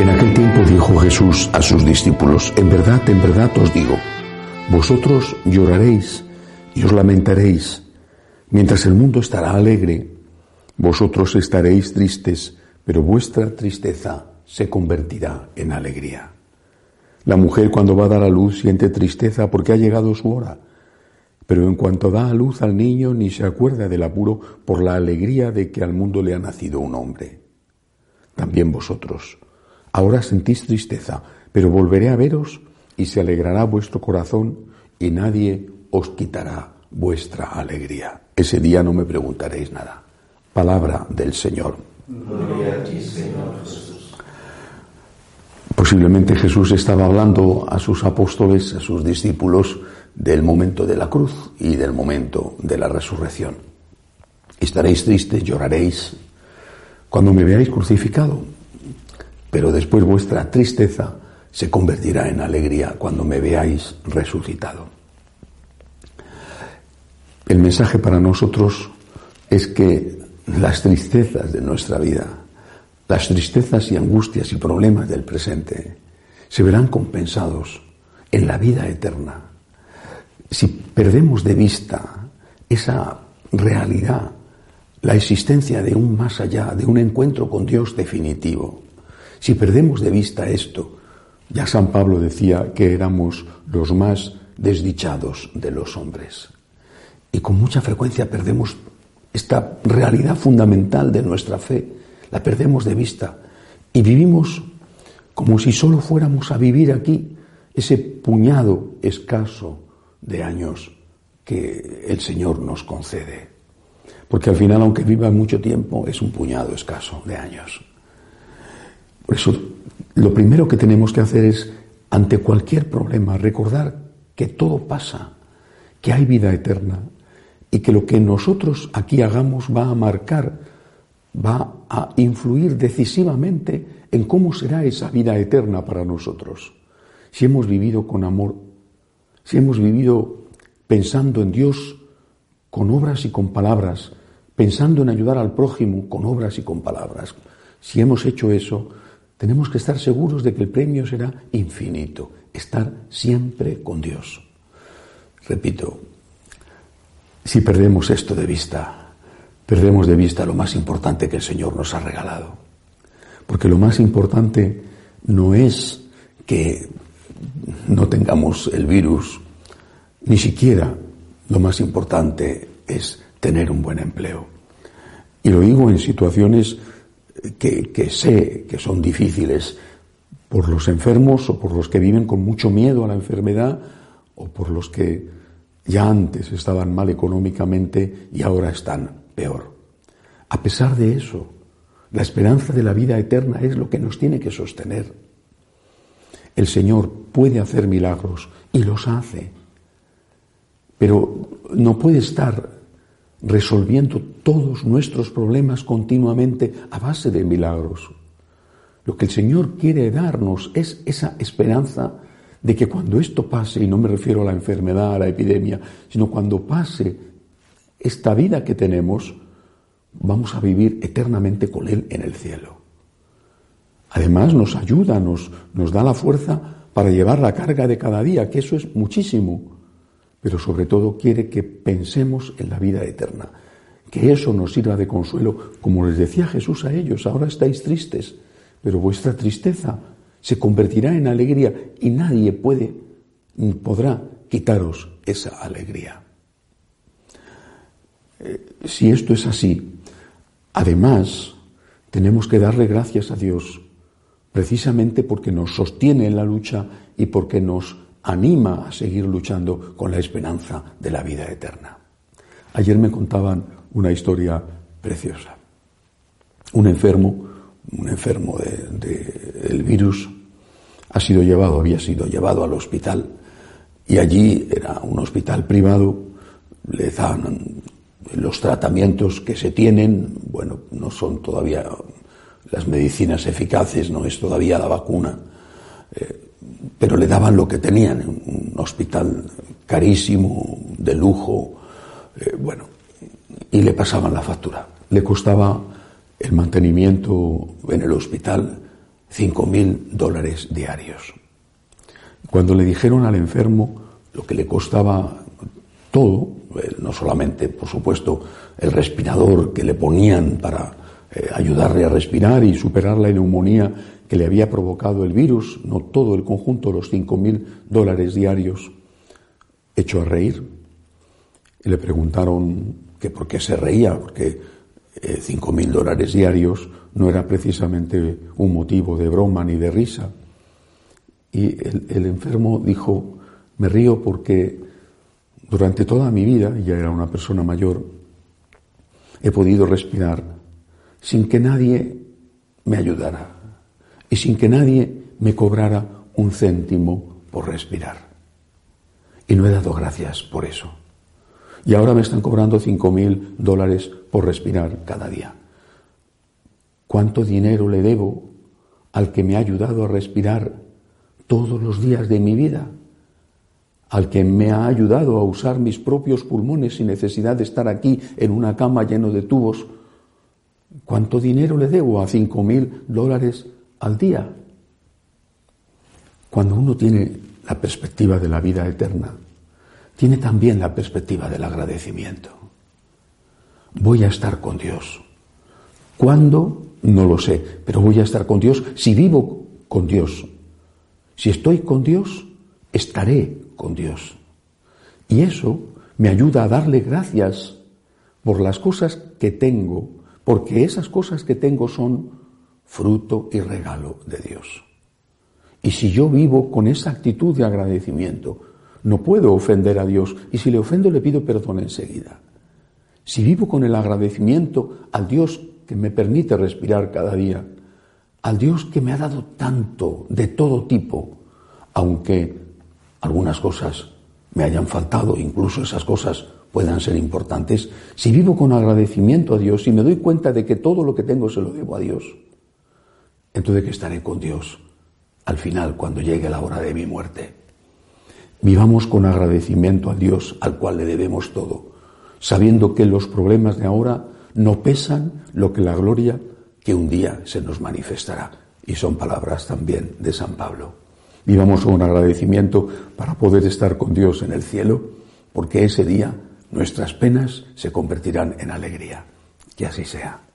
En aquel tiempo dijo Jesús a sus discípulos, en verdad, en verdad os digo, vosotros lloraréis y os lamentaréis, mientras el mundo estará alegre, vosotros estaréis tristes, pero vuestra tristeza se convertirá en alegría. La mujer cuando va a dar a luz siente tristeza porque ha llegado su hora, pero en cuanto da a luz al niño ni se acuerda del apuro por la alegría de que al mundo le ha nacido un hombre. También vosotros, Ahora sentís tristeza, pero volveré a veros y se alegrará vuestro corazón y nadie os quitará vuestra alegría. Ese día no me preguntaréis nada. Palabra del Señor. Gloria a ti, Señor Jesús. Posiblemente Jesús estaba hablando a sus apóstoles, a sus discípulos, del momento de la cruz y del momento de la resurrección. Estaréis tristes, lloraréis cuando me veáis crucificado, pero después vuestra tristeza se convertirá en alegría cuando me veáis resucitado. El mensaje para nosotros es que las tristezas de nuestra vida, las tristezas y angustias y problemas del presente, se verán compensados en la vida eterna. Si perdemos de vista esa realidad, la existencia de un más allá, de un encuentro con Dios definitivo, si perdemos de vista esto, ya San Pablo decía que éramos los más desdichados de los hombres. Y con mucha frecuencia perdemos esta realidad fundamental de nuestra fe, la perdemos de vista y vivimos como si solo fuéramos a vivir aquí ese puñado escaso de años que el Señor nos concede. Porque al final, aunque viva mucho tiempo, es un puñado escaso de años. Por eso, lo primero que tenemos que hacer es, ante cualquier problema, recordar que todo pasa, que hay vida eterna y que lo que nosotros aquí hagamos va a marcar, va a influir decisivamente en cómo será esa vida eterna para nosotros. Si hemos vivido con amor, si hemos vivido pensando en Dios con obras y con palabras, pensando en ayudar al prójimo con obras y con palabras, si hemos hecho eso, tenemos que estar seguros de que el premio será infinito, estar siempre con Dios. Repito, si perdemos esto de vista, perdemos de vista lo más importante que el Señor nos ha regalado. Porque lo más importante no es que no tengamos el virus, ni siquiera lo más importante es tener un buen empleo. Y lo digo en situaciones que, sé que son difíciles por los enfermos o por los que viven con mucho miedo a la enfermedad o por los que ya antes estaban mal económicamente y ahora están peor. A pesar de eso, la esperanza de la vida eterna es lo que nos tiene que sostener. El Señor puede hacer milagros y los hace, pero no puede estar resolviendo todos nuestros problemas continuamente a base de milagros. Lo que el Señor quiere darnos es esa esperanza de que cuando esto pase, y no me refiero a la enfermedad, a la epidemia, sino cuando pase esta vida que tenemos, vamos a vivir eternamente con Él en el cielo. Además nos ayuda, nos, nos da la fuerza para llevar la carga de cada día, que eso es muchísimo pero sobre todo quiere que pensemos en la vida eterna, que eso nos sirva de consuelo, como les decía Jesús a ellos, ahora estáis tristes, pero vuestra tristeza se convertirá en alegría y nadie puede ni podrá quitaros esa alegría. Eh, si esto es así, además tenemos que darle gracias a Dios precisamente porque nos sostiene en la lucha y porque nos anima a seguir luchando con la esperanza de la vida eterna. Ayer me contaban una historia preciosa. Un enfermo, un enfermo del virus, ha sido llevado, había sido llevado al hospital y allí era un hospital privado, le daban los tratamientos que se tienen, bueno, no son todavía las medicinas eficaces, no es todavía la vacuna. Eh, pero le daban lo que tenían, un hospital carísimo, de lujo, eh, bueno, y le pasaban la factura. Le costaba el mantenimiento en el hospital cinco mil dólares diarios. Cuando le dijeron al enfermo lo que le costaba todo, eh, no solamente, por supuesto, el respirador que le ponían para eh, ayudarle a respirar y superar la neumonía que le había provocado el virus, no todo el conjunto, los cinco mil dólares diarios, hecho a reír. Y le preguntaron que por qué se reía, porque eh, cinco mil dólares diarios no era precisamente un motivo de broma ni de risa. Y el, enfermo dijo, me río porque durante toda mi vida, ya era una persona mayor, he podido respirar sin que nadie me ayudara y sin que nadie me cobrara un céntimo por respirar. Y no he dado gracias por eso. Y ahora me están cobrando cinco mil dólares por respirar cada día. ¿Cuánto dinero le debo al que me ha ayudado a respirar todos los días de mi vida? Al que me ha ayudado a usar mis propios pulmones sin necesidad de estar aquí en una cama lleno de tubos. ¿Cuánto dinero le debo a cinco mil dólares al día? Cuando uno tiene la perspectiva de la vida eterna, tiene también la perspectiva del agradecimiento. Voy a estar con Dios. ¿Cuándo? No lo sé, pero voy a estar con Dios si vivo con Dios. Si estoy con Dios, estaré con Dios. Y eso me ayuda a darle gracias por las cosas que tengo, porque esas cosas que tengo son fruto y regalo de Dios. Y si yo vivo con esa actitud de agradecimiento, no puedo ofender a Dios y si le ofendo le pido perdón enseguida. Si vivo con el agradecimiento al Dios que me permite respirar cada día, al Dios que me ha dado tanto de todo tipo, aunque algunas cosas me hayan faltado, incluso esas cosas puedan ser importantes, si vivo con agradecimiento a Dios y me doy cuenta de que todo lo que tengo se lo debo a Dios, entonces que estaré con Dios al final cuando llegue la hora de mi muerte. Vivamos con agradecimiento a Dios al cual le debemos todo, sabiendo que los problemas de ahora no pesan lo que la gloria que un día se nos manifestará. Y son palabras también de San Pablo. Vivamos con agradecimiento para poder estar con Dios en el cielo, porque ese día nuestras penas se convertirán en alegría. Que así sea.